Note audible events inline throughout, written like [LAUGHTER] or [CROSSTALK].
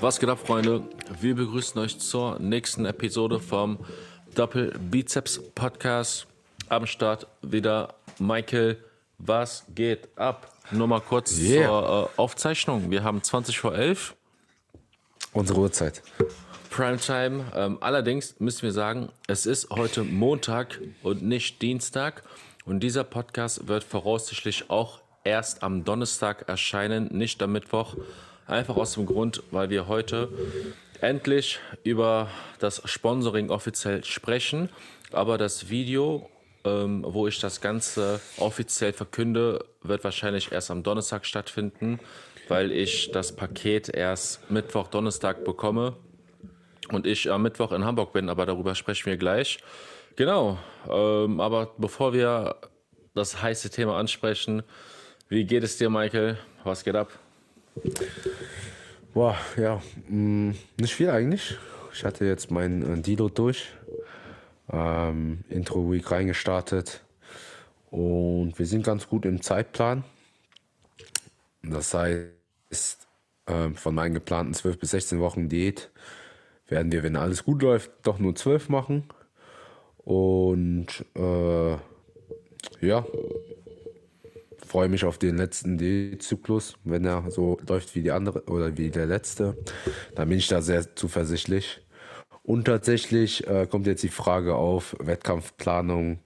Was geht ab, Freunde? Wir begrüßen euch zur nächsten Episode vom Doppel Bizeps Podcast. Am Start wieder Michael. Was geht ab? Nur mal kurz Yeah. zur äh, Aufzeichnung. Wir haben 20 vor 11 Unsere Uhrzeit. Primetime. Ähm, allerdings müssen wir sagen, es ist heute Montag und nicht Dienstag. Und dieser Podcast wird voraussichtlich auch erst am Donnerstag erscheinen, nicht am Mittwoch. Einfach aus dem Grund, weil wir heute endlich über das Sponsoring offiziell sprechen. Aber das Video, ähm, wo ich das Ganze offiziell verkünde, wird wahrscheinlich erst am Donnerstag stattfinden, weil ich das Paket erst Mittwoch, Donnerstag bekomme und ich am Mittwoch in Hamburg bin, aber darüber sprechen wir gleich. Genau, ähm, aber bevor wir das heiße Thema ansprechen, wie geht es dir, Michael? Was geht ab? Boah, ja, mh, nicht viel eigentlich. Ich hatte jetzt mein äh, Deload durch. Ähm, Intro Week reingestartet. Und wir sind ganz gut im Zeitplan. Das heißt, ähm, von meinen geplanten 12 bis 16 Wochen Diät werden wir, wenn alles gut läuft, doch nur 12 machen. Und äh, ja, freue mich auf den letzten D-Zyklus, wenn er so läuft wie die andere oder wie der letzte. Dann bin ich da sehr zuversichtlich. Und tatsächlich äh, kommt jetzt die Frage auf Wettkampfplanung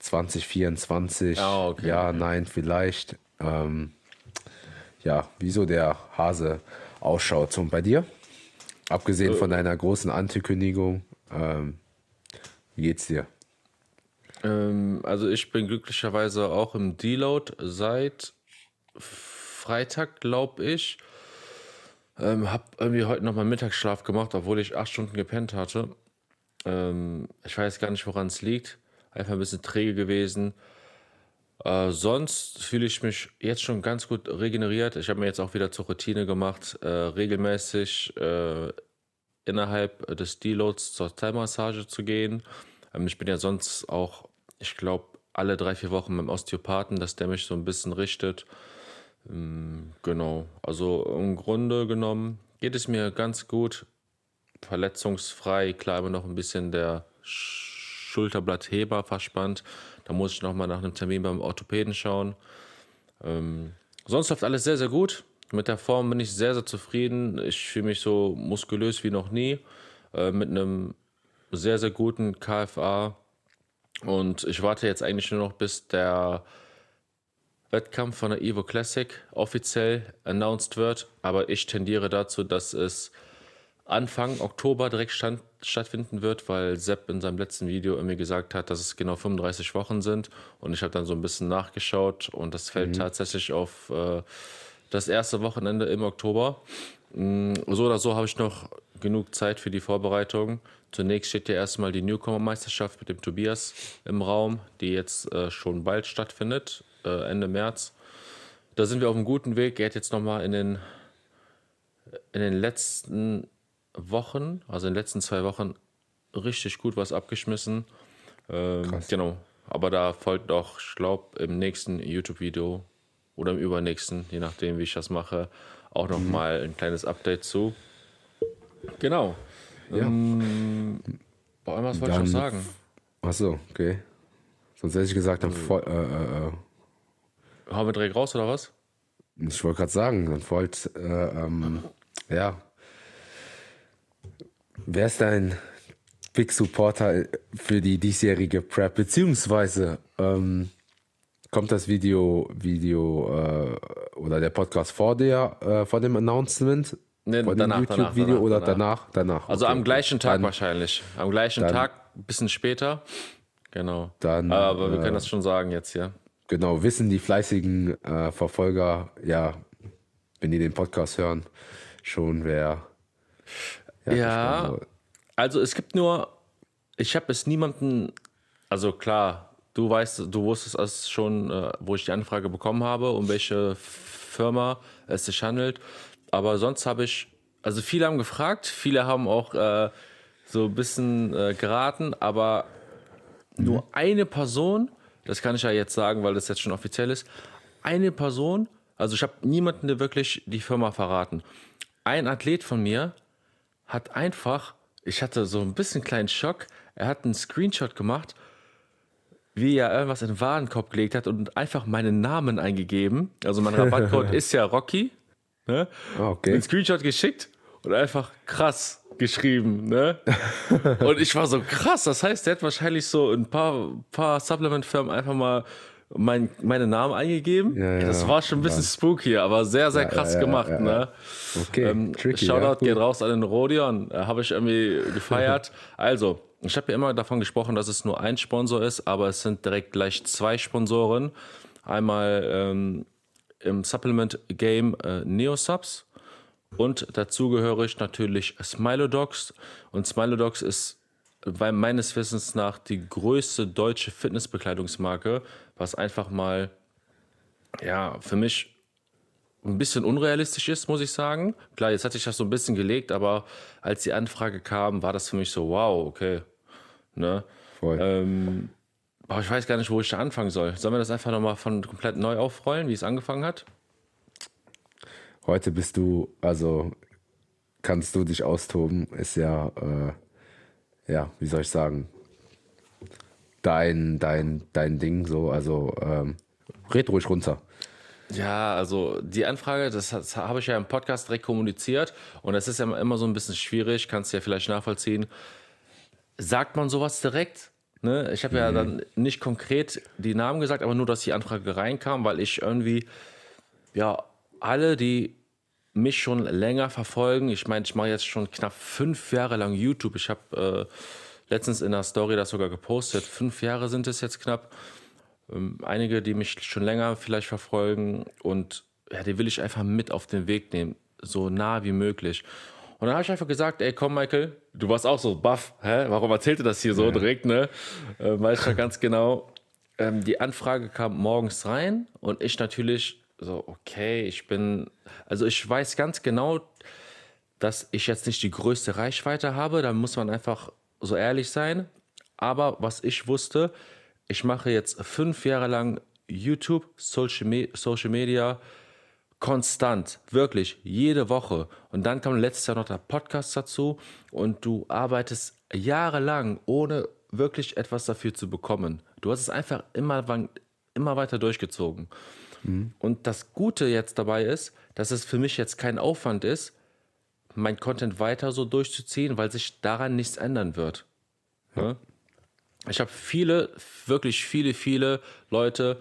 2024. Ah, okay. Ja, nein, vielleicht. Ähm, ja, wieso der Hase ausschaut. Und bei dir? Abgesehen von deiner großen Ankündigung, ähm, wie geht's dir? Ähm, also ich bin glücklicherweise auch im Deload seit Freitag, glaube ich. Ähm, hab irgendwie heute noch mal Mittagsschlaf gemacht, obwohl ich acht Stunden gepennt hatte. Ähm, ich weiß gar nicht, woran es liegt. Einfach ein bisschen träge gewesen. Äh, sonst fühle ich mich jetzt schon ganz gut regeneriert. Ich habe mir jetzt auch wieder zur Routine gemacht, äh, regelmäßig äh, innerhalb des Deloads zur Thai-Massage zu gehen. Ähm, ich bin ja sonst auch, ich glaube, alle drei, vier Wochen beim Osteopathen, dass der mich so ein bisschen richtet. Ähm, genau, also im Grunde genommen geht es mir ganz gut, verletzungsfrei. Klar, immer noch ein bisschen der Schulterblattheber verspannt. Da muss ich nochmal nach einem Termin beim Orthopäden schauen. Ähm, sonst läuft alles sehr, sehr gut. Mit der Form bin ich sehr, sehr zufrieden. Ich fühle mich so muskulös wie noch nie. Äh, mit einem sehr, sehr guten KFA. Und ich warte jetzt eigentlich nur noch, bis der Wettkampf von der Evo Classic offiziell announced wird. Aber ich tendiere dazu, dass es Anfang Oktober direkt stand, stattfinden wird, weil Sepp in seinem letzten Video mir gesagt hat, dass es genau 35 Wochen sind. Und ich habe dann so ein bisschen nachgeschaut und das fällt tatsächlich auf äh, das erste Wochenende im Oktober. Mm, So oder so habe ich noch genug Zeit für die Vorbereitung. Zunächst steht ja erstmal die Newcomer-Meisterschaft mit dem Tobias im Raum, die jetzt äh, schon bald stattfindet, äh, Ende März. Da sind wir auf einem guten Weg. Er hat jetzt nochmal in den, in den letzten Wochen, also in den letzten zwei Wochen, richtig gut was abgeschmissen. Ähm, Krass. Genau. Aber da folgt auch, ich glaube, im nächsten YouTube-Video oder im übernächsten, je nachdem, wie ich das mache, auch noch mal ein kleines Update zu. Genau. Ja. Ähm, boah, was wollte ich noch sagen? Achso, okay. Sonst hätte ich gesagt, dann Also voll, äh, äh, äh, Hauen wir direkt raus oder was? Ich wollte gerade sagen, dann folgt, äh, ähm, ja. Wer ist dein Big Supporter für die diesjährige Prep? Beziehungsweise ähm, kommt das Video, Video äh, oder der Podcast vor der, äh, vor dem Announcement? Nee, vor danach, dem YouTube-Video oder danach. danach? Also okay. am gleichen Tag Dann- wahrscheinlich. Am gleichen dann- Tag, ein bisschen später. Genau. Dann, Aber wir äh, können das schon sagen jetzt hier. Genau, wissen die fleißigen äh, Verfolger, ja, wenn die den Podcast hören, schon wer. Ja, gespannt. also es gibt nur, ich habe es niemanden, also klar, du weißt, du wusstest es schon, äh, wo ich die Anfrage bekommen habe, um welche Firma es sich handelt. Aber sonst habe ich, also viele haben gefragt, viele haben auch äh, so ein bisschen äh, geraten, aber nur eine Person, das kann ich ja jetzt sagen, weil das jetzt schon offiziell ist, eine Person, also ich habe niemanden wirklich die Firma verraten. ein Athlet von mir hat einfach, ich hatte so ein bisschen kleinen Schock, er hat einen Screenshot gemacht, wie er irgendwas in den Warenkorb gelegt hat und einfach meinen Namen eingegeben. Also mein [LAUGHS] Rabattcode ist ja Rocky. Ne? Ah, okay. Einen Screenshot geschickt und einfach krass geschrieben. Ne? [LAUGHS] und ich war so krass. Das heißt, der hat wahrscheinlich so ein paar, paar Supplement-Firmen einfach mal mein, meine Namen eingegeben. Ja, ja, das war schon ein bisschen spooky, aber sehr, sehr krass ja, ja, gemacht. Ne? Okay, Ähm, tricky, Shoutout geht raus an den Rodion. Äh, Habe ich irgendwie gefeiert. [LAUGHS] also, ich habe ja immer davon gesprochen, dass es nur ein Sponsor ist, aber es sind direkt gleich zwei Sponsoren. Einmal ähm, im Supplement Game äh, Neosubs und dazugehörig natürlich Smilodogs. Und Smilodogs ist weil meines Wissens nach die größte deutsche Fitnessbekleidungsmarke, was einfach mal ja für mich ein bisschen unrealistisch ist, muss ich sagen. Klar, jetzt hatte ich das so ein bisschen gelegt, aber als die Anfrage kam, war das für mich so, wow, okay. Ne? Voll. Ähm, aber ich weiß gar nicht, wo ich da anfangen soll. Sollen wir das einfach nochmal von komplett neu aufrollen, wie es angefangen hat? Heute bist du, also kannst du dich austoben, ist ja, äh, ja, wie soll ich sagen, dein, dein, dein Ding so, also ähm, red ruhig runter. Ja, also die Anfrage, das, das habe ich ja im Podcast direkt kommuniziert und das ist ja immer so ein bisschen schwierig, kannst du ja vielleicht nachvollziehen. Sagt man sowas direkt? Ne? Ich habe ja dann nicht konkret die Namen gesagt, aber nur, dass die Anfrage reinkam, weil ich irgendwie, ja, alle, die mich schon länger verfolgen, ich meine, ich mache jetzt schon knapp fünf Jahre lang YouTube. Ich habe äh, letztens in der Story das sogar gepostet. Fünf Jahre sind es jetzt knapp einige, die mich schon länger vielleicht verfolgen und ja, die will ich einfach mit auf den Weg nehmen, so nah wie möglich. Und dann habe ich einfach gesagt, ey, komm, Michael, du warst auch so baff, hä? Warum erzählt ihr das hier so direkt, ne? Äh, weiß schon ganz genau. Ähm, die Anfrage kam morgens rein und ich natürlich so, okay, ich bin, also ich weiß ganz genau, dass ich jetzt nicht die größte Reichweite habe, da muss man einfach so ehrlich sein. Aber was ich wusste, ich mache jetzt fünf Jahre lang YouTube, Social, Me Social Media, konstant, wirklich, jede Woche. Und dann kam letztes Jahr noch der Podcast dazu und du arbeitest jahrelang, ohne wirklich etwas dafür zu bekommen. Du hast es einfach immer, immer weiter durchgezogen. Und das Gute jetzt dabei ist, dass es für mich jetzt kein Aufwand ist, mein Content weiter so durchzuziehen, weil sich daran nichts ändern wird. Ja? Ich habe viele, wirklich viele, viele Leute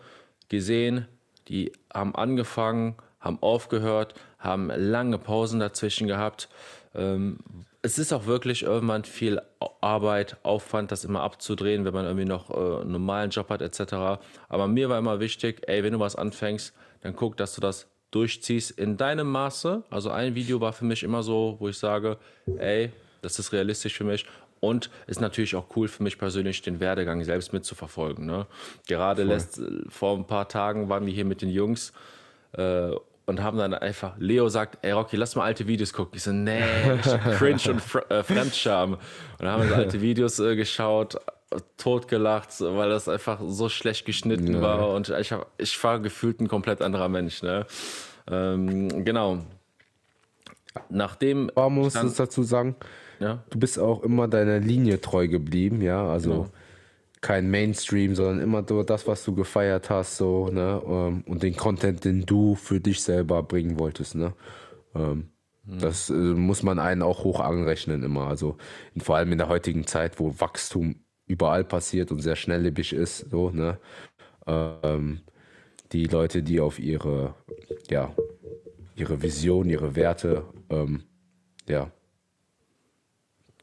gesehen, die haben angefangen, haben aufgehört, haben lange Pausen dazwischen gehabt. Ähm, es ist auch wirklich irgendwann viel Arbeit, Aufwand, das immer abzudrehen, wenn man irgendwie noch äh, einen normalen Job hat etc. Aber mir war immer wichtig, ey, wenn du was anfängst, dann guck, dass du das durchziehst in deinem Maße. Also ein Video war für mich immer so, wo ich sage, ey, das ist realistisch für mich. Und ist natürlich auch cool für mich persönlich, den Werdegang selbst mitzuverfolgen. Ne? Gerade lässt, vor ein paar Tagen waren wir hier mit den Jungs äh, und haben dann einfach, Leo sagt, ey Rocky, lass mal alte Videos gucken. Ich so, nee, [LAUGHS] cringe und Fr äh, Fremdscham. Und dann haben wir so alte Videos äh, geschaut, totgelacht, weil das einfach so schlecht geschnitten Ja. war. Und ich, hab, ich war gefühlt ein komplett anderer Mensch. Ne? Ähm, genau. Nachdem. Aber man muss es dazu sagen, ja, du bist auch immer deiner Linie treu geblieben, ja, also Genau. Kein Mainstream, sondern immer so das, was du gefeiert hast, so, ne, ähm, und den Content, den du für dich selber bringen wolltest, ne. Ähm, Das äh, muss man einen auch hoch anrechnen immer, also vor allem in der heutigen Zeit, wo Wachstum überall passiert und sehr schnelllebig ist, so, ne. Ähm, die Leute, die auf ihre, ja, ihre Vision, ihre Werte, ähm, ja,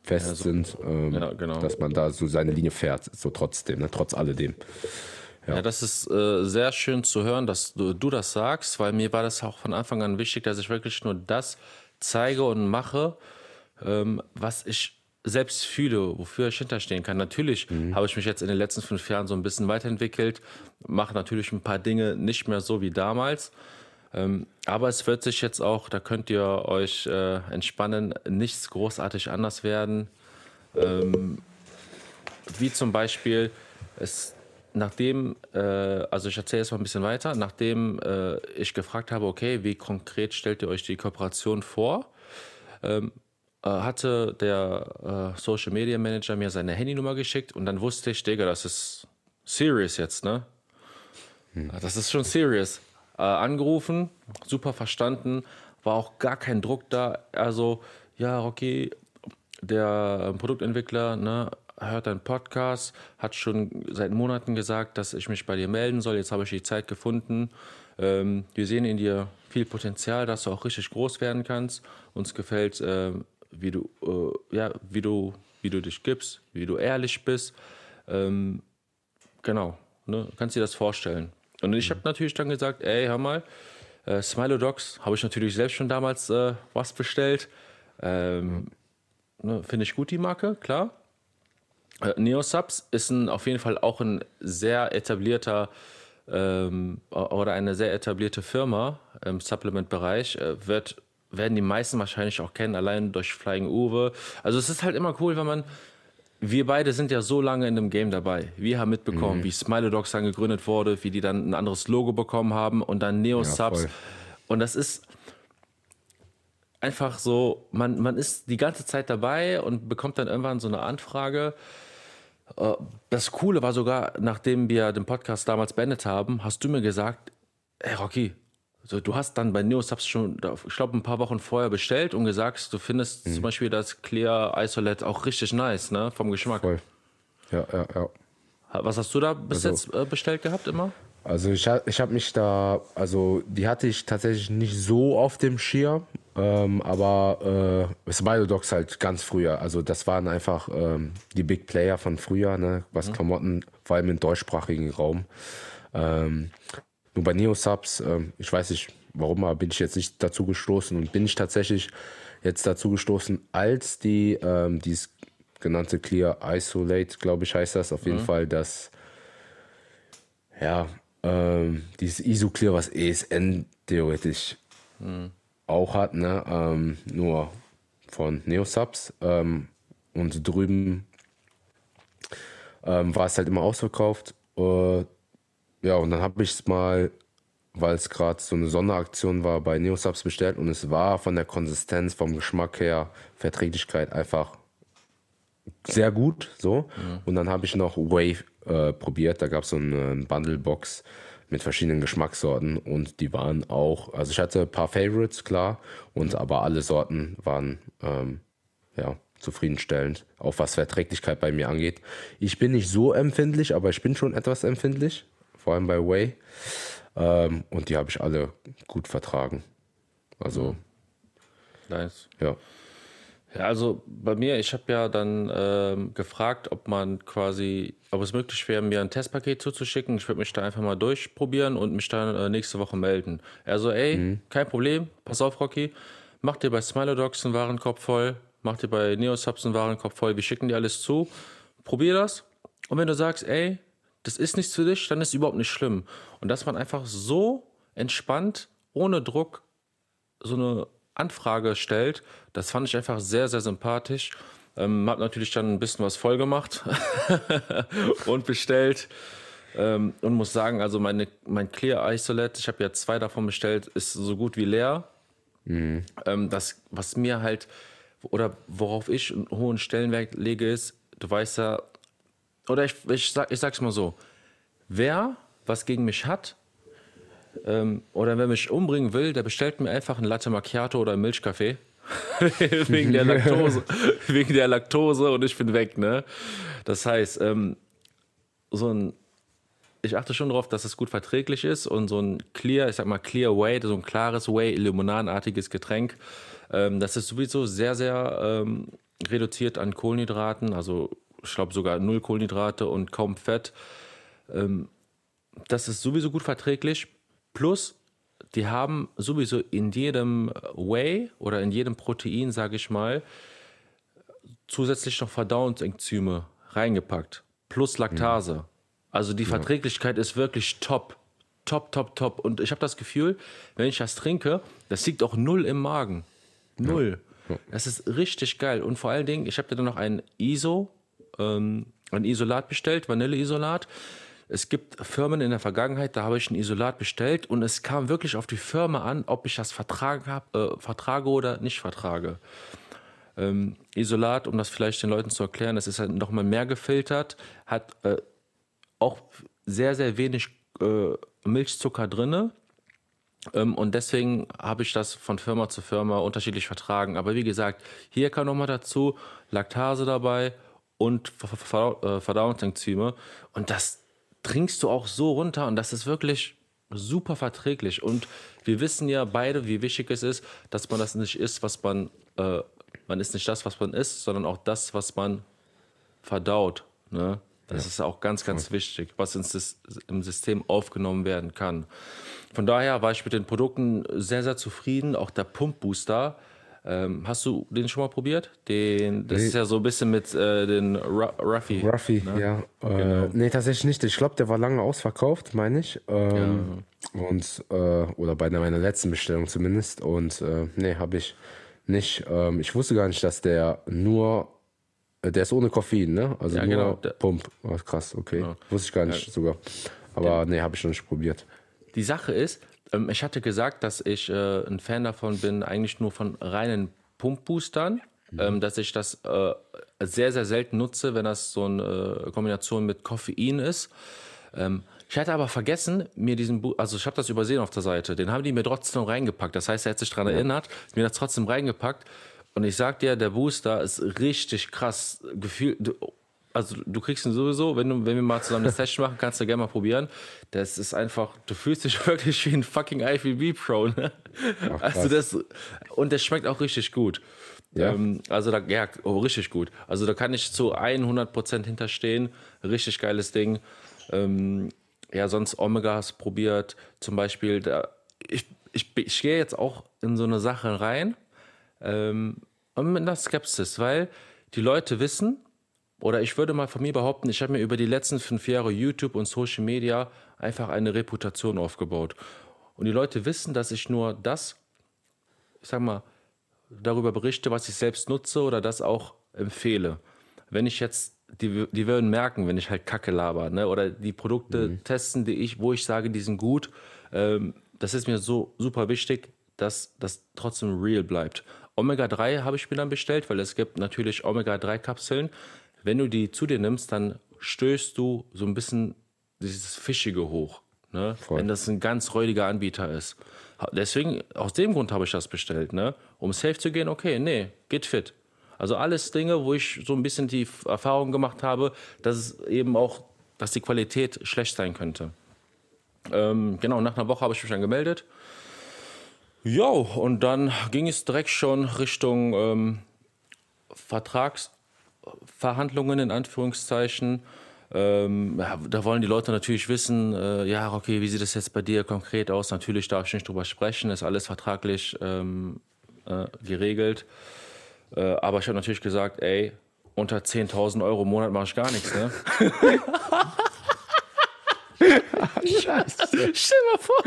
fest sind, ähm, Ja, genau. dass man da so seine Linie fährt, so trotzdem, ne, trotz alledem. Ja, das ist äh, sehr schön zu hören, dass du, du das sagst, weil mir war das auch von Anfang an wichtig, dass ich wirklich nur das zeige und mache, ähm, was ich selbst fühle, wofür ich hinterstehen kann. Natürlich habe ich mich jetzt in den letzten fünf Jahren so ein bisschen weiterentwickelt, mache natürlich ein paar Dinge nicht mehr so wie damals. Ähm, aber es wird sich jetzt auch, da könnt ihr euch äh, entspannen, nichts großartig anders werden. Ähm, wie zum Beispiel, es, nachdem, äh, also ich erzähle jetzt mal ein bisschen weiter, nachdem äh, ich gefragt habe, okay, wie konkret stellt ihr euch die Kooperation vor, ähm, äh, hatte der äh, Social Media Manager mir seine Handynummer geschickt und dann wusste ich, Digga, das ist serious jetzt, ne? Hm. Das ist schon serious. Äh, angerufen, super verstanden, war auch gar kein Druck da. Also, ja, Rocky, der Produktentwickler, ne, hört deinen Podcast, hat schon seit Monaten gesagt, dass ich mich bei dir melden soll. Jetzt habe ich die Zeit gefunden. Ähm, wir sehen in dir viel Potenzial, dass du auch richtig groß werden kannst. Uns gefällt, äh, wie du, äh, ja, wie du, wie du dich gibst, wie du ehrlich bist. Ähm, genau, ne? kannst dir das vorstellen. Und ich habe natürlich dann gesagt, ey, hör mal, äh, Smilodogs habe ich natürlich selbst schon damals äh, was bestellt. Ähm, ne, Finde ich gut, die Marke, klar. Äh, Neosubs ist ein, auf jeden Fall auch ein sehr etablierter ähm, oder eine sehr etablierte Firma im Supplement-Bereich. Äh, wird, werden die meisten wahrscheinlich auch kennen, allein durch Flying Uwe. Also es ist halt immer cool, wenn man wir beide sind ja so lange in dem Game dabei. Wir haben mitbekommen, mhm. wie Smiley Dogs dann gegründet wurde, wie die dann ein anderes Logo bekommen haben und dann Neo Subs. Ja, und das ist einfach so, man, man ist die ganze Zeit dabei und bekommt dann irgendwann so eine Anfrage. Äh, das Coole war sogar, nachdem wir den Podcast damals beendet haben, hast du mir gesagt, hey Rocky, so, du hast dann bei Neosubs schon, ich glaube, ein paar Wochen vorher bestellt und gesagt, du findest mhm. zum Beispiel das Clear Isolate auch richtig nice, ne? Vom Geschmack. Voll. Ja, ja, ja. Was hast du da bis also, jetzt äh, bestellt gehabt immer? Also ich, ich habe mich da, also die hatte ich tatsächlich nicht so auf dem Schirm, ähm, aber äh, Smilodogs halt ganz früher. Also das waren einfach ähm, die Big Player von früher, ne? was mhm. Klamotten, vor allem im deutschsprachigen Raum. Ähm, nur bei Neosubs, ähm, ich weiß nicht warum, aber bin ich jetzt nicht dazu gestoßen und bin ich tatsächlich jetzt dazu gestoßen, als die ähm, dieses genannte Clear Isolate, glaube ich, heißt das auf jeden mhm. Fall, dass ja ähm, dieses ISO-Clear, was ESN theoretisch mhm. auch hat, ne? Ähm, nur von Neosubs ähm, und drüben ähm, war es halt immer ausverkauft. Äh, ja, und dann habe ich es mal, weil es gerade so eine Sonderaktion war, bei Neosubs bestellt und es war von der Konsistenz, vom Geschmack her, Verträglichkeit einfach sehr gut. So. Mhm. Und dann habe ich noch Wave äh, probiert. Da gab es so eine Bundle-Box mit verschiedenen Geschmackssorten und die waren auch, also ich hatte ein paar Favorites, klar, und aber alle Sorten waren ähm, ja, zufriedenstellend, auch was Verträglichkeit bei mir angeht. Ich bin nicht so empfindlich, aber ich bin schon etwas empfindlich vor allem bei Way. Ähm, und die habe ich alle gut vertragen. Also. Nice. Ja. Ja, also bei mir, ich habe ja dann ähm, gefragt, ob man quasi, ob es möglich wäre, mir ein Testpaket zuzuschicken. Ich würde mich da einfach mal durchprobieren und mich dann äh, nächste Woche melden. Er so, ey, mhm. kein Problem, pass auf, Rocky, mach dir bei Smilodogs einen Warenkorb voll, mach dir bei Neosubs einen Warenkorb voll, wir schicken dir alles zu, probier das. Und wenn du sagst, ey, das ist nichts für dich, dann ist es überhaupt nicht schlimm. Und dass man einfach so entspannt, ohne Druck, so eine Anfrage stellt, das fand ich einfach sehr, sehr sympathisch. Ähm, hab natürlich dann ein bisschen was voll gemacht [LAUGHS] und bestellt. Ähm, und muss sagen, also meine, mein Clear Isolate, ich habe ja zwei davon bestellt, ist so gut wie leer. Mhm. Ähm, das, was mir halt, oder worauf ich einen hohen Stellenwert lege, ist, du weißt ja, oder ich, ich, sag, ich sag's mal so, wer was gegen mich hat, ähm, oder wer mich umbringen will, der bestellt mir einfach ein Latte Macchiato oder einen Milchkaffee. [LAUGHS] wegen der Laktose. [LAUGHS] wegen der Laktose und ich bin weg, ne? Das heißt, ähm, so ein, ich achte schon darauf, dass es gut verträglich ist und so ein Clear, ich sag mal Clear Way, so ein klares Way, limonadenartiges Getränk, ähm, das ist sowieso sehr, sehr ähm, reduziert an Kohlenhydraten, also ich glaube sogar null Kohlenhydrate und kaum Fett. Ähm, das ist sowieso gut verträglich. Plus, die haben sowieso in jedem Whey oder in jedem Protein, sage ich mal, zusätzlich noch Verdauungsenzyme reingepackt. Plus Laktase. Mhm. Also die Verträglichkeit ja. ist wirklich top. Top, top, top. Und ich habe das Gefühl, wenn ich das trinke, das liegt auch null im Magen. Null. Ja. Das ist richtig geil. Und vor allen Dingen, ich habe da noch ein ISO ähm, ein Isolat bestellt, Vanilleisolat. es gibt Firmen in der Vergangenheit, da habe ich ein Isolat bestellt und es kam wirklich auf die Firma an, ob ich das vertragen äh, vertrage oder nicht vertrage. Ähm, Isolat, um das vielleicht den Leuten zu erklären, es ist halt nochmal mehr gefiltert, hat äh, auch sehr, sehr wenig äh, Milchzucker drinne. Ähm, und deswegen habe ich das von Firma zu Firma unterschiedlich vertragen. Aber wie gesagt, hier kann nochmal dazu Laktase dabei und äh, Verdauungsenzyme. Und das trinkst du auch so runter und das ist wirklich super verträglich. Und wir wissen ja beide, wie wichtig es ist, dass man das nicht isst, was man, äh, man isst nicht das, was man isst, sondern auch das, was man verdaut. Ne? Das ja. ist auch ganz, ganz wichtig, was ins, im System aufgenommen werden kann. Von daher war ich mit den Produkten sehr, sehr zufrieden. Auch der Pumpbooster. Ähm, hast du den schon mal probiert? Den, das nee. ist ja so ein bisschen mit äh, den Ruffy. Ruffy, ne? ja. Äh, genau. Äh, nee, tatsächlich nicht. Ich glaube, der war lange ausverkauft, meine ich. Ähm, ja. Und, äh, oder bei meiner letzten Bestellung zumindest. Und äh, nee, habe ich nicht. Ähm, ich wusste gar nicht, dass der nur äh, der ist ohne Koffein, ne? Also ja, nur genau. Pump. Oh, krass, okay. Genau. Wusste ich gar nicht ja. sogar. Aber ja. nee, habe ich noch nicht probiert. Die Sache ist, ähm, ich hatte gesagt, dass ich äh, ein Fan davon bin, eigentlich nur von reinen Pumpboostern. Mhm. Ähm, dass ich das äh, sehr, sehr selten nutze, wenn das so eine äh, Kombination mit Koffein ist. Ähm, ich hatte aber vergessen, mir diesen, Bu also ich habe das übersehen auf der Seite, den haben die mir trotzdem reingepackt. Das heißt, er hat sich daran ja. erinnert, mir das trotzdem reingepackt. Und ich sag dir, der Booster ist richtig krass. Gefühl, also du kriegst ihn sowieso, wenn, du, wenn wir mal zusammen eine [LAUGHS] Session machen, kannst du gerne mal probieren. Das ist einfach, du fühlst dich [LAUGHS] wirklich wie ein fucking IFBB Pro. Ne? Ach, also das, und der schmeckt auch richtig gut. Ja. Ähm, also da, ja, oh, richtig gut. Also da kann ich zu 100% hinterstehen. Richtig geiles Ding. Ähm, ja, sonst Omegas probiert. Zum Beispiel, da, ich, ich, ich gehe jetzt auch in so eine Sache rein ähm, und mit einer Skepsis, weil die Leute wissen, oder ich würde mal von mir behaupten, ich habe mir über die letzten fünf Jahre YouTube und Social Media einfach eine Reputation aufgebaut. Und die Leute wissen, dass ich nur das, ich sag mal, darüber berichte, was ich selbst nutze oder das auch empfehle. Wenn ich jetzt, die, die würden merken, wenn ich halt Kacke laber, ne? oder die Produkte mhm. testen, die ich, wo ich sage, die sind gut. Ähm, das ist mir so super wichtig, dass das trotzdem real bleibt. Omega-3 habe ich mir dann bestellt, weil es gibt natürlich Omega-3-Kapseln. Wenn du die zu dir nimmst, dann stößt du so ein bisschen dieses Fischige hoch. Ne? Wenn das ein ganz räudiger Anbieter ist. Deswegen, aus dem Grund habe ich das bestellt. Ne? Um safe zu gehen, okay, nee, geht fit. Also alles Dinge, wo ich so ein bisschen die Erfahrung gemacht habe, dass es eben auch, dass die Qualität schlecht sein könnte. Ähm, genau, nach einer Woche habe ich mich dann gemeldet ja, und dann ging es direkt schon Richtung ähm, Vertragsverhandlungen in Anführungszeichen. Ähm, ja, da wollen die Leute natürlich wissen, äh, ja, okay, wie sieht es jetzt bei dir konkret aus? Natürlich darf ich nicht drüber sprechen, ist alles vertraglich ähm, äh, geregelt. Äh, aber ich habe natürlich gesagt, ey, unter 10.000 Euro im Monat mache ich gar nichts, ne? Scheiße. Stell mal vor.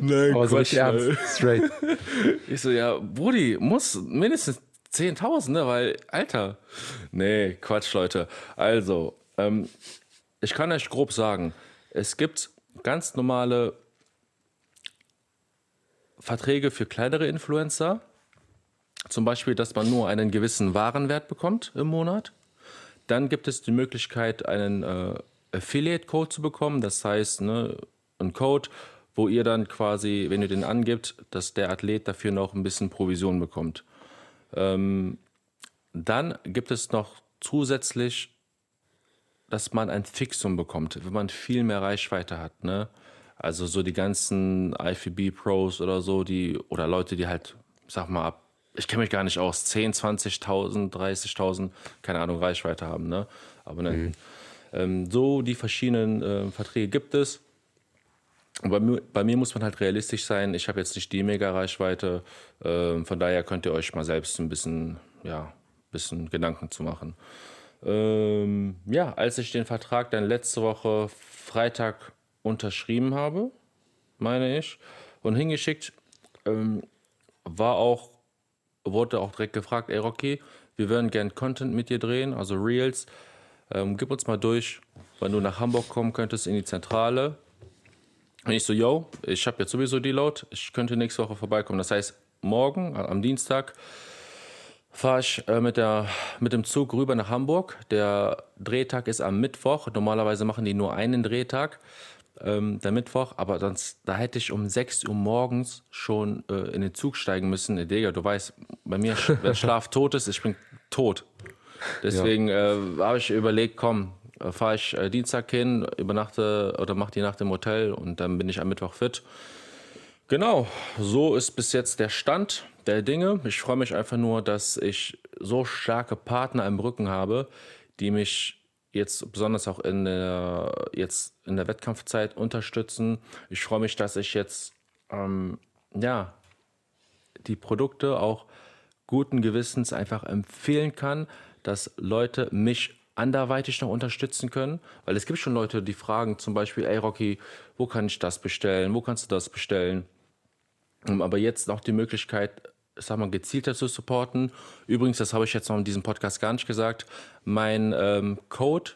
Nein, Aber Quatsch, so ernst, straight. Ich so, ja, Brudi, muss mindestens 10.000, ne? Weil, Alter. Nee, Quatsch, Leute. Also, ähm, ich kann euch grob sagen, es gibt ganz normale Verträge für kleinere Influencer. Zum Beispiel, dass man nur einen gewissen Warenwert bekommt im Monat. Dann gibt es die Möglichkeit, einen äh, Affiliate-Code zu bekommen. Das heißt, ne, ein Code, wo ihr dann quasi, wenn ihr den angibt, dass der Athlet dafür noch ein bisschen Provision bekommt. Ähm, dann gibt es noch zusätzlich, dass man ein Fixum bekommt, wenn man viel mehr Reichweite hat. Ne? Also so die ganzen IFBB Pros oder so, die oder Leute, die halt, sag mal, ab, ich kenne mich gar nicht aus, 10, 20.000, 30.000, keine Ahnung, Reichweite haben, ne? Abonnenten. Mhm. Ähm, so die verschiedenen äh, Verträge gibt es. Und bei mir, bei mir muss man halt realistisch sein. Ich habe jetzt nicht die Mega-Reichweite. Äh, von daher könnt ihr euch mal selbst ein bisschen, ja, bisschen Gedanken zu machen. Ähm, ja, als ich den Vertrag dann letzte Woche Freitag unterschrieben habe, meine ich, und hingeschickt, ähm, war auch, wurde auch direkt gefragt, ey Rocky, wir würden gern Content mit dir drehen, also Reels. Ähm, gib uns mal durch, wenn du nach Hamburg kommen könntest in die Zentrale. Und ich so, yo, ich habe jetzt sowieso die Load, ich könnte nächste Woche vorbeikommen. Das heißt, morgen, am Dienstag, fahre ich äh, mit, der, mit dem Zug rüber nach Hamburg. Der Drehtag ist am Mittwoch. Normalerweise machen die nur einen Drehtag, ähm, der Mittwoch. Aber sonst, da hätte ich um 6 Uhr morgens schon äh, in den Zug steigen müssen. Äh, Digga, du weißt, bei mir, [LAUGHS] wenn Schlaf tot ist, ich bin tot. Deswegen ja. äh, habe ich überlegt, komm, äh, fahre ich äh, Dienstag hin, übernachte oder mache die Nacht im Hotel und dann bin ich am Mittwoch fit. Genau, so ist bis jetzt der Stand der Dinge. Ich freue mich einfach nur, dass ich so starke Partner im Rücken habe, die mich jetzt besonders auch in der, jetzt in der Wettkampfzeit unterstützen. Ich freue mich, dass ich jetzt ähm, ja, die Produkte auch guten Gewissens einfach empfehlen kann, dass Leute mich anderweitig noch unterstützen können? Weil es gibt schon Leute, die fragen zum Beispiel, ey Rocky, wo kann ich das bestellen? Wo kannst du das bestellen? Ähm, aber jetzt noch die Möglichkeit, sag mal, gezielter zu supporten. Übrigens, das habe ich jetzt noch in diesem Podcast gar nicht gesagt. Mein ähm, Code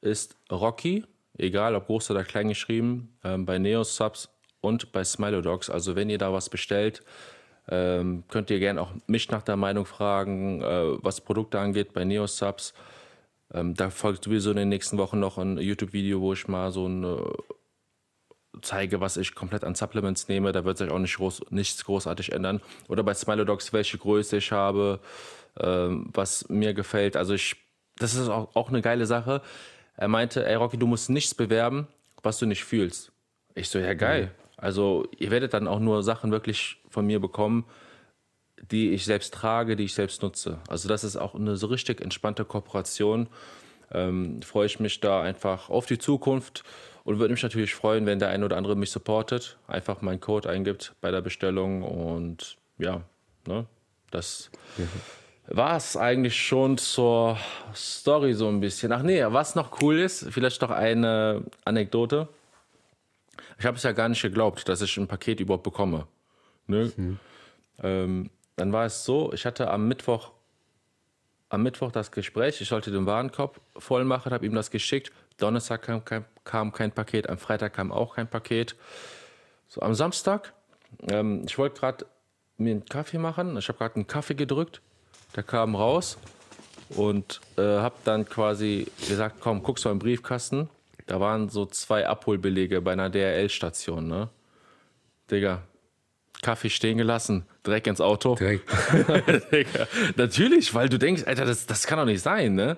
ist Rocky, egal ob groß oder klein geschrieben, ähm, bei Neosubs und bei Smilodogs. Also wenn ihr da was bestellt, ähm, könnt ihr gerne auch mich nach der Meinung fragen, äh, was Produkte angeht bei Neosubs. Ähm, da folgt sowieso in den nächsten Wochen noch ein YouTube-Video, wo ich mal so ein äh, zeige, was ich komplett an Supplements nehme. Da wird sich auch nicht groß, nichts großartig ändern. Oder bei Smilodogs, welche Größe ich habe, ähm, was mir gefällt. Also ich, das ist auch, auch eine geile Sache. Er meinte, ey Rocky, du musst nichts bewerben, was du nicht fühlst. Ich so, ja geil. Mhm. Also ihr werdet dann auch nur Sachen wirklich von mir bekommen, die ich selbst trage, die ich selbst nutze. Also das ist auch eine so richtig entspannte Kooperation. Ähm, freue ich mich da einfach auf die Zukunft und würde mich natürlich freuen, wenn der eine oder andere mich supportet, einfach meinen Code eingibt bei der Bestellung und ja, ne, das mhm. war es eigentlich schon zur Story so ein bisschen. Ach nee, was noch cool ist, vielleicht noch eine Anekdote. Ich habe es ja gar nicht geglaubt, dass ich ein Paket überhaupt bekomme. Ne? Mhm. Ähm, dann war es so, ich hatte am Mittwoch, am Mittwoch das Gespräch, ich sollte den Warenkorb voll machen, habe ihm das geschickt. Donnerstag kam kein, kam kein Paket, am Freitag kam auch kein Paket. So am Samstag, ähm, ich wollte gerade mir einen Kaffee machen, ich habe gerade einen Kaffee gedrückt, der kam raus und äh, habe dann quasi gesagt, komm, guckst du im Briefkasten. Da waren so zwei Abholbelege bei einer DRL-Station, ne? Digga, Kaffee stehen gelassen, direkt ins Auto. [LAUGHS] Direkt. Natürlich, weil du denkst, Alter, das, das kann doch nicht sein, ne?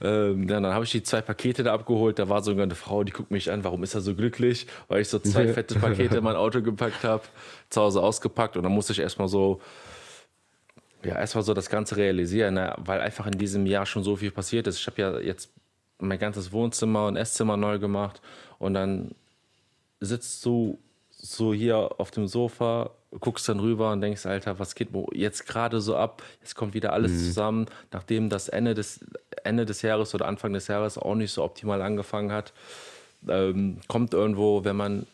Ähm, dann, dann habe ich die zwei Pakete da abgeholt. Da war sogar eine Frau, die guckt mich an, warum ist er so glücklich? Weil ich so zwei fette Pakete in mein Auto gepackt habe, zu Hause ausgepackt und dann musste ich erstmal so, ja, erstmal so das Ganze realisieren, ne? weil einfach in diesem Jahr schon so viel passiert ist. Ich habe ja jetzt mein ganzes Wohnzimmer und Esszimmer neu gemacht und dann sitzt du so hier auf dem Sofa, guckst dann rüber und denkst, Alter, was geht jetzt gerade so ab? Jetzt kommt wieder alles mhm. zusammen, nachdem das Ende des, Ende des Jahres oder Anfang des Jahres auch nicht so optimal angefangen hat. Ähm, kommt irgendwo, wenn man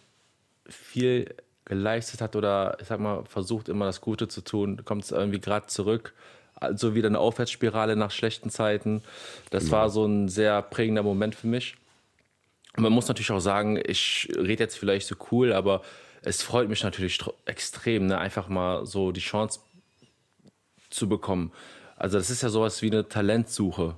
viel geleistet hat oder ich sag mal, versucht immer das Gute zu tun, kommt es irgendwie gerade zurück. Also wieder eine Aufwärtsspirale nach schlechten Zeiten. Das genau. war so ein sehr prägender Moment für mich. Man muss natürlich auch sagen, ich rede jetzt vielleicht so cool, aber es freut mich natürlich extrem, ne? einfach mal so die Chance zu bekommen. Also das ist ja sowas wie eine Talentsuche.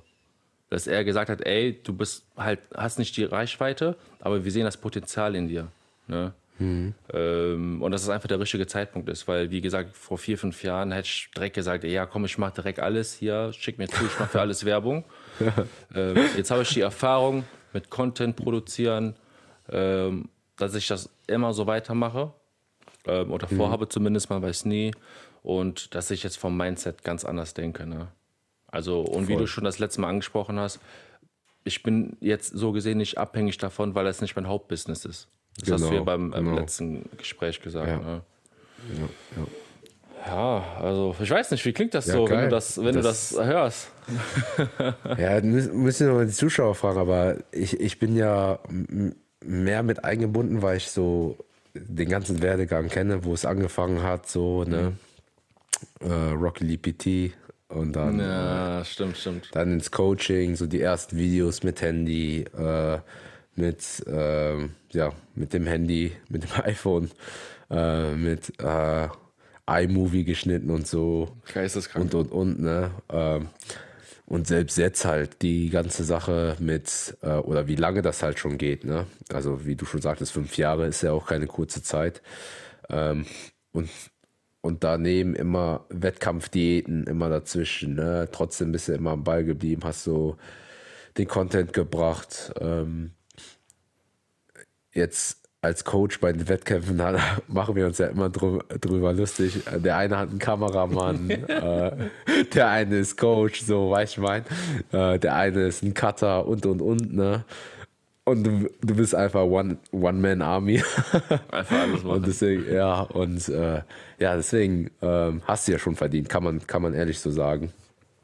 Dass er gesagt hat, ey, du bist halt, hast nicht die Reichweite, aber wir sehen das Potenzial in dir. Ne? Mhm. Ähm, und dass es einfach der richtige Zeitpunkt ist, weil, wie gesagt, vor vier, fünf Jahren hätte ich direkt gesagt, ja, komm, ich mache direkt alles hier, schick mir zu, ich mache für [LAUGHS] alles Werbung. ähm, jetzt habe ich die Erfahrung mit Content produzieren, ähm, dass ich das immer so weitermache ähm, oder mhm. vorhabe zumindest, man weiß nie. Und dass ich jetzt vom Mindset ganz anders denke. Ne? Also, und Voll. wie du schon das letzte Mal angesprochen hast, ich bin jetzt so gesehen nicht abhängig davon, weil das nicht mein Hauptbusiness ist. Das genau, hast du ja genau, beim genau. letzten Gespräch gesagt. Ja. Ne? Ja, ja. Ja, also ich weiß nicht, wie klingt das ja, so, wenn du das, wenn das, du das hörst? [LAUGHS] ja, müssen wir mal die Zuschauer fragen, aber ich, ich bin ja mehr mit eingebunden, weil ich so den ganzen Werdegang kenne, wo es angefangen hat, so, ne? Mhm. Äh, Rocky Lee PT, Und dann, Ja, stimmt, stimmt. dann ins Coaching, so die ersten Videos mit Handy, äh, mit, ähm, ja, mit dem Handy, mit dem [LAUGHS] iPhone, äh, mit äh, iMovie geschnitten und so Geisteskrank. und und und, ne? Ähm, und selbst jetzt halt die ganze Sache mit, äh, oder wie lange das halt schon geht, ne? Also wie du schon sagtest, fünf Jahre ist ja auch keine kurze Zeit. Ähm, und, und daneben immer Wettkampfdiäten, immer dazwischen, ne? Trotzdem bist du immer am Ball geblieben, hast so den Content gebracht. Ähm, jetzt als Coach bei den Wettkämpfen da machen wir uns ja immer drü drüber lustig. Der eine hat einen Kameramann, [LAUGHS] äh, der eine ist Coach, so weißt du mein. Äh, der eine ist ein Cutter und und und, ne? Und du, du bist einfach One, One-Man-Army. Einfach alles [LAUGHS] machen. Und deswegen, ja, und äh, ja, deswegen ähm, hast du ja schon verdient, kann man, kann man ehrlich so sagen.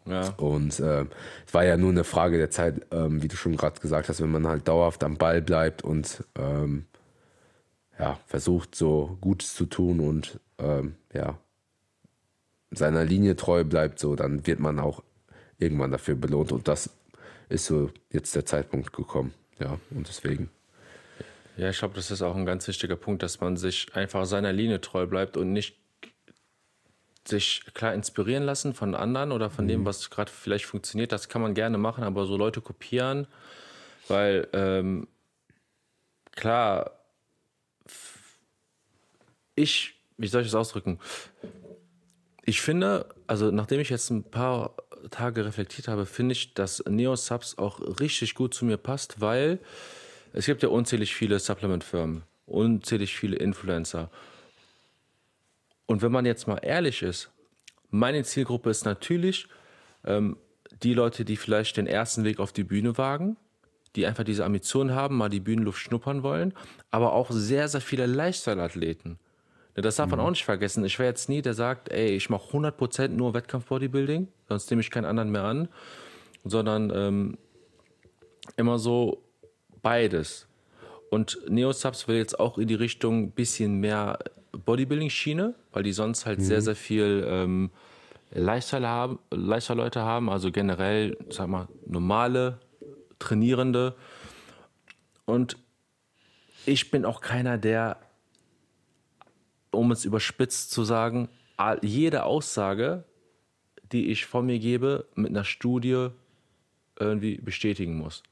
Ja. Und ähm, es war ja nur eine Frage der Zeit, ähm, wie du schon gerade gesagt hast, wenn man halt dauerhaft am Ball bleibt und ähm, ja, versucht, so Gutes zu tun und ähm, ja, seiner Linie treu bleibt, so, dann wird man auch irgendwann dafür belohnt. Und das ist so jetzt der Zeitpunkt gekommen. Ja, und deswegen. Ja, ich glaube, das ist auch ein ganz wichtiger Punkt, dass man sich einfach seiner Linie treu bleibt und nicht sich klar inspirieren lassen von anderen oder von dem, was gerade vielleicht funktioniert. Das kann man gerne machen, aber so Leute kopieren, weil ähm, klar, ich, wie soll ich das ausdrücken? Ich finde, also nachdem ich jetzt ein paar Tage reflektiert habe, finde ich, dass Neo Subs auch richtig gut zu mir passt, weil es gibt ja unzählig viele Supplement-Firmen, unzählig viele Influencer. Und wenn man jetzt mal ehrlich ist, meine Zielgruppe ist natürlich ähm, die Leute, die vielleicht den ersten Weg auf die Bühne wagen, die einfach diese Ambition haben, mal die Bühnenluft schnuppern wollen, aber auch sehr, sehr viele Lifestyle-Athleten. Ne, Das darf man auch nicht vergessen. Ich wäre jetzt nie, der sagt, ey, ich mache 100% nur Wettkampf-Bodybuilding, sonst nehme ich keinen anderen mehr an, sondern ähm, immer so beides. Und Neosubs will jetzt auch in die Richtung bisschen mehr Bodybuilding-Schiene, weil die sonst halt sehr, sehr viel ähm, Lifestyle haben, Lifestyle-Leute haben, also generell, sag mal, normale, trainierende. Und ich bin auch keiner, der, um es überspitzt zu sagen, jede Aussage, die ich von mir gebe, mit einer Studie irgendwie bestätigen muss.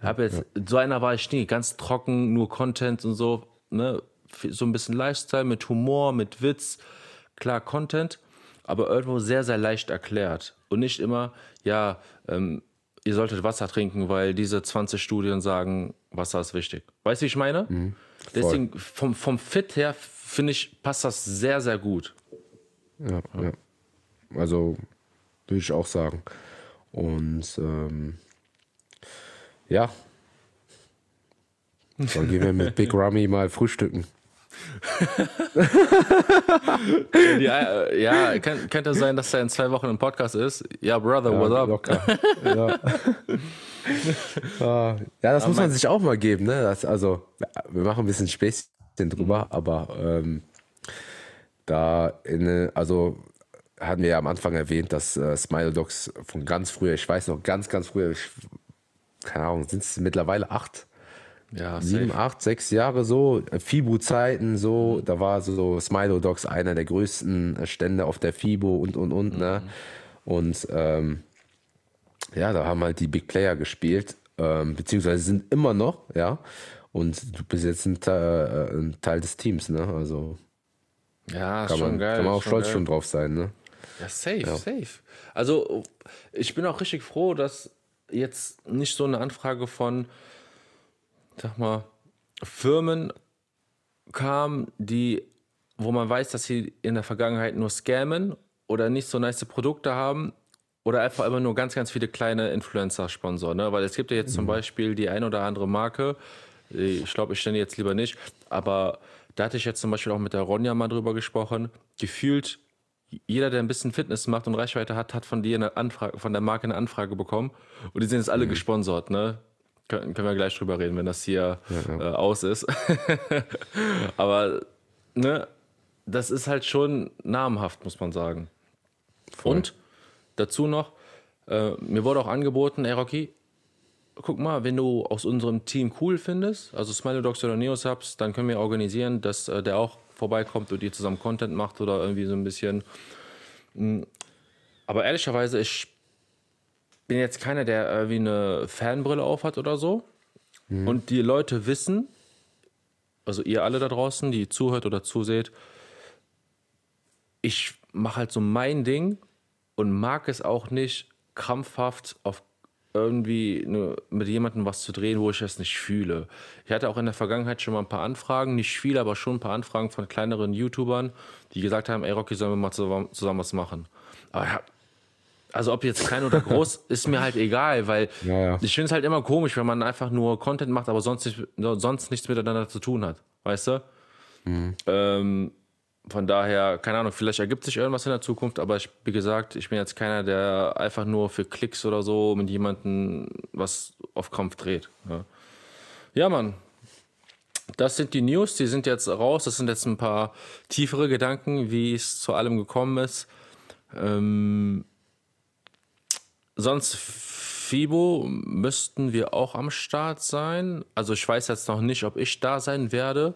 Hab jetzt, So einer war ich nie, ganz trocken, nur Content und so, ne? so ein bisschen Lifestyle mit Humor, mit Witz, klar Content, aber irgendwo sehr, sehr leicht erklärt. Und nicht immer, ja, ähm, ihr solltet Wasser trinken, weil diese 20 Studien sagen, Wasser ist wichtig. Weißt du, wie ich meine? Deswegen, vom, vom Fit her, finde ich, passt das sehr, sehr gut. Ja, ja. Also würde ich auch sagen. Und ähm, ja. Dann gehen wir mit Big Rummy mal frühstücken. Äh, [LAUGHS] ja, kann, könnte sein, dass er in zwei Wochen im Podcast ist. Ja, Brother, Ja, what up? locker. ja. [LAUGHS] Ah, ja, das muss man sich auch mal geben. Ne? Das, also, wir machen ein bisschen Späßchen drüber, aber ähm, da, in, also hatten wir ja am Anfang erwähnt, dass äh, Smile Dogs von ganz früher, ich weiß noch, ganz, ganz früher, ich, keine Ahnung, sind es mittlerweile acht, Ja, sieben, safe. acht, sechs Jahre so, äh, FIBO-Zeiten so, da war so Smilo Dogs einer der größten äh, Stände auf der FIBO und und und, ne? Und ähm, ja, da haben halt die Big Player gespielt, ähm, beziehungsweise sind immer noch, ja. Und du bist jetzt ein, Teil- äh, ein Teil des Teams, ne? Also Ja, kann schon man, geil. kann man auch stolz geil. schon drauf sein, ne? Ja, safe, safe. Also, ich bin auch richtig froh, dass jetzt nicht so eine Anfrage von, sag mal, Firmen kam, die, wo man weiß, dass sie in der Vergangenheit nur scammen oder nicht so nice Produkte haben oder einfach immer nur ganz, ganz viele kleine Influencer-Sponsoren. Ne? Weil es gibt ja jetzt zum Beispiel die ein oder andere Marke, ich glaube, ich nenne jetzt lieber nicht, aber da hatte ich jetzt zum Beispiel auch mit der Ronja mal drüber gesprochen. Gefühlt, jeder, der ein bisschen Fitness macht und Reichweite hat, hat von dir eine Anfrage, von der Marke eine Anfrage bekommen. Und die sind jetzt alle gesponsert, ne? Können, können wir gleich drüber reden, wenn das hier Äh, aus ist. [LAUGHS] Aber, ne, das ist halt schon namhaft, muss man sagen. Und dazu noch, äh, mir wurde auch angeboten, ey Rocky, guck mal, wenn du aus unserem Team cool findest, also Smiley Dogs oder Neosubs, dann können wir organisieren, dass äh, der auch vorbeikommt und ihr zusammen Content macht oder irgendwie so ein bisschen. Hm. Aber ehrlicherweise, ich bin jetzt keiner, der irgendwie eine Fanbrille aufhat oder so. Mhm. Und die Leute wissen, also ihr alle da draußen, die zuhört oder zuseht, ich mache halt so mein Ding und mag es auch nicht krampfhaft auf irgendwie eine, mit jemandem was zu drehen, wo ich das nicht fühle. Ich hatte auch in der Vergangenheit schon mal ein paar Anfragen, nicht viele, aber schon ein paar Anfragen von kleineren YouTubern, die gesagt haben, ey Rocky, sollen wir mal zusammen, zusammen was machen. Aber ja, also ob jetzt klein oder groß, [LAUGHS] ist mir halt egal, weil ja, ja. ich finde es halt immer komisch, wenn man einfach nur Content macht, aber sonst, nicht, sonst nichts miteinander zu tun hat. Weißt du? Mhm. Ähm, von daher, keine Ahnung, vielleicht ergibt sich irgendwas in der Zukunft, aber ich, wie gesagt, ich bin jetzt keiner, der einfach nur für Klicks oder so mit jemandem was auf Kampf dreht. Ja, ja Mann. Das sind die News, die sind jetzt raus. Das sind jetzt ein paar tiefere Gedanken, wie es zu allem gekommen ist. Ähm, sonst FIBO müssten wir auch am Start sein. Also ich weiß jetzt noch nicht, ob ich da sein werde.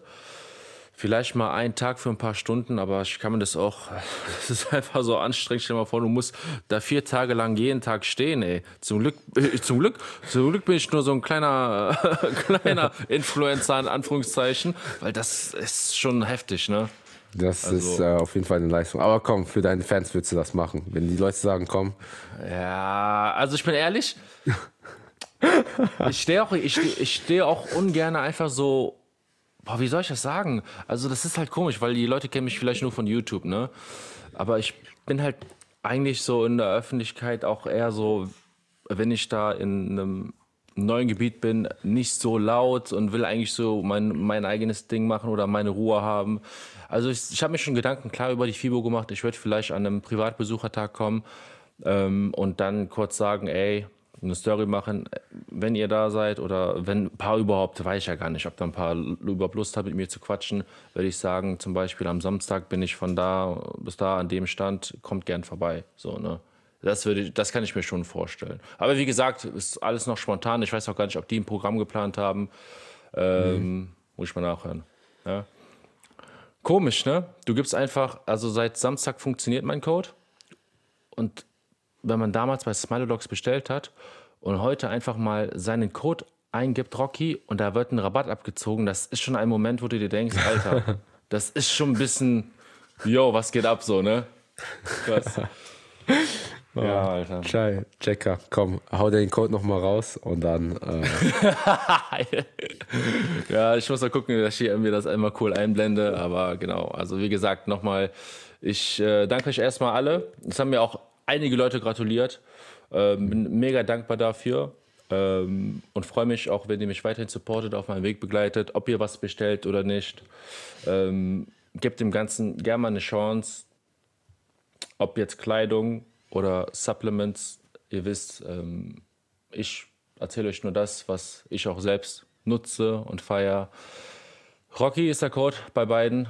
Vielleicht mal einen Tag für ein paar Stunden, aber ich kann mir das auch, [LAUGHS] das ist einfach so anstrengend. Stell dir mal vor, du musst da vier Tage lang jeden Tag stehen, ey. Zum Glück, äh, zum Glück, zum Glück bin ich nur so ein kleiner, [LAUGHS] kleiner Influencer in Anführungszeichen, weil das ist schon heftig, ne? Das also, ist äh, auf jeden Fall eine Leistung. Aber komm, für deine Fans würdest du das machen. Wenn die Leute sagen, komm. Ja, also ich bin ehrlich. [LAUGHS] ich stehe auch, ich steh, ich steh auch ungern einfach so boah, wie soll ich das sagen? Also das ist halt komisch, weil die Leute kennen mich vielleicht nur von YouTube, ne? Aber ich bin halt eigentlich so in der Öffentlichkeit auch eher so, wenn ich da in einem neuen Gebiet bin, nicht so laut und will eigentlich so mein, mein eigenes Ding machen oder meine Ruhe haben. Also ich, ich habe mir schon Gedanken klar über die FIBO gemacht. Ich würde vielleicht an einem Privatbesuchertag kommen ähm, und dann kurz sagen, ey, eine Story machen, wenn ihr da seid oder wenn ein paar überhaupt, weiß ich ja gar nicht, ob da ein paar überhaupt Lust haben, mit mir zu quatschen, würde ich sagen, zum Beispiel am Samstag bin ich von da bis da an dem Stand, kommt gern vorbei. So, ne? Das, würde ich, das kann ich mir schon vorstellen. Aber wie gesagt, ist alles noch spontan. Ich weiß auch gar nicht, ob die ein Programm geplant haben. Ähm, mhm. Muss ich mal nachhören. Ja. Komisch, ne? Du gibst einfach, also seit Samstag funktioniert mein Code. Und wenn man damals bei Smilodogs bestellt hat und heute einfach mal seinen Code eingibt, Rocky, und da wird ein Rabatt abgezogen, das ist schon ein Moment, wo du dir denkst, Alter, [LAUGHS] das ist schon ein bisschen, yo, was geht ab so, ne? Krass. [LAUGHS] Oh, ja, Alter. Chai, Checker, komm, hau den Code nochmal raus und dann. Äh [LAUGHS] ja, ich muss mal gucken, dass ich mir das einmal cool einblende. Aber genau, also wie gesagt, nochmal, ich äh, danke euch erstmal alle. Es haben mir auch einige Leute gratuliert. Ähm, bin mega dankbar dafür. Ähm, und freue mich auch, wenn ihr mich weiterhin supportet, auf meinem Weg begleitet, ob ihr was bestellt oder nicht. Ähm, gebt dem Ganzen gerne mal eine Chance. Ob jetzt Kleidung oder Supplements, ihr wisst, ähm, ich erzähle euch nur das, was ich auch selbst nutze und feiere. Rocky ist der Code bei beiden.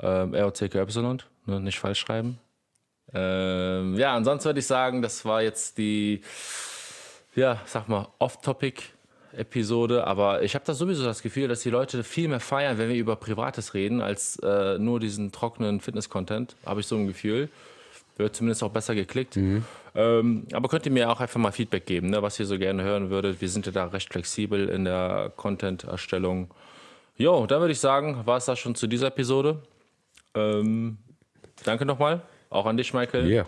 Ähm, ROCKY, ne, nicht falsch schreiben. Ähm, ja, ansonsten würde ich sagen, das war jetzt die, ja, sag mal, off-topic. Episode, aber ich habe da sowieso das Gefühl, dass die Leute viel mehr feiern, wenn wir über Privates reden, als äh, nur diesen trockenen Fitness-Content, habe ich so ein Gefühl. Wird zumindest auch besser geklickt. Mhm. Ähm, aber könnt ihr mir auch einfach mal Feedback geben, ne, was ihr so gerne hören würdet. Wir sind ja da recht flexibel in der Content-Erstellung. Jo, dann würde ich sagen, war es das schon zu dieser Episode. Ähm, danke nochmal auch an dich, Michael. Yeah.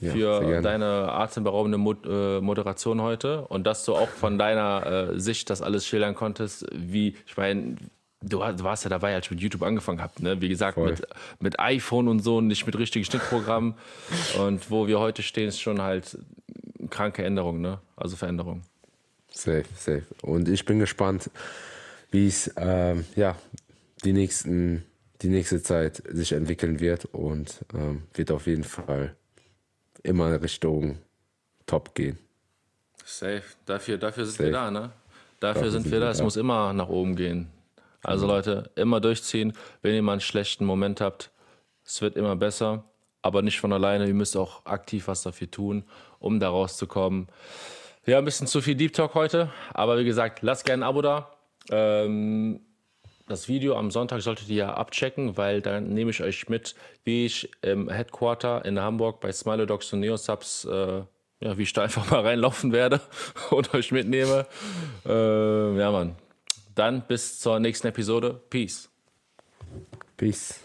Ja, für deine atemberaubende Mod äh, Moderation heute und dass du auch von deiner äh, Sicht das alles schildern konntest, wie, ich meine, du, du, warst ja dabei, als ich mit YouTube angefangen habe, ne? wie gesagt, mit, mit iPhone und so, nicht mit richtigen Schnittprogrammen und wo wir heute stehen, ist schon halt kranke Änderung, ne? also Veränderung. Safe, safe. Und ich bin gespannt, wie es ähm, ja, die nächsten die nächste Zeit sich entwickeln wird und ähm, wird auf jeden Fall immer Richtung Top gehen. Safe. Dafür, dafür sind Safe. wir da, ne? Dafür, dafür sind, sind wir da. Es muss immer nach oben gehen. Also Leute, immer durchziehen. Wenn ihr mal einen schlechten Moment habt, es wird immer besser. aber nicht von alleine. Ihr müsst auch aktiv was dafür tun, um da rauszukommen. Ja, ein bisschen zu viel Deep Talk heute, aber wie gesagt, lasst gerne ein Abo da. Ähm, das Video am Sonntag solltet ihr ja abchecken, weil dann nehme ich euch mit, wie ich im Headquarter in Hamburg bei Smile Dogs und Neosubs, äh, ja, wie ich da einfach mal reinlaufen werde [LAUGHS] und euch mitnehme. Äh, ja, Mann. Dann bis zur nächsten Episode. Peace. Peace.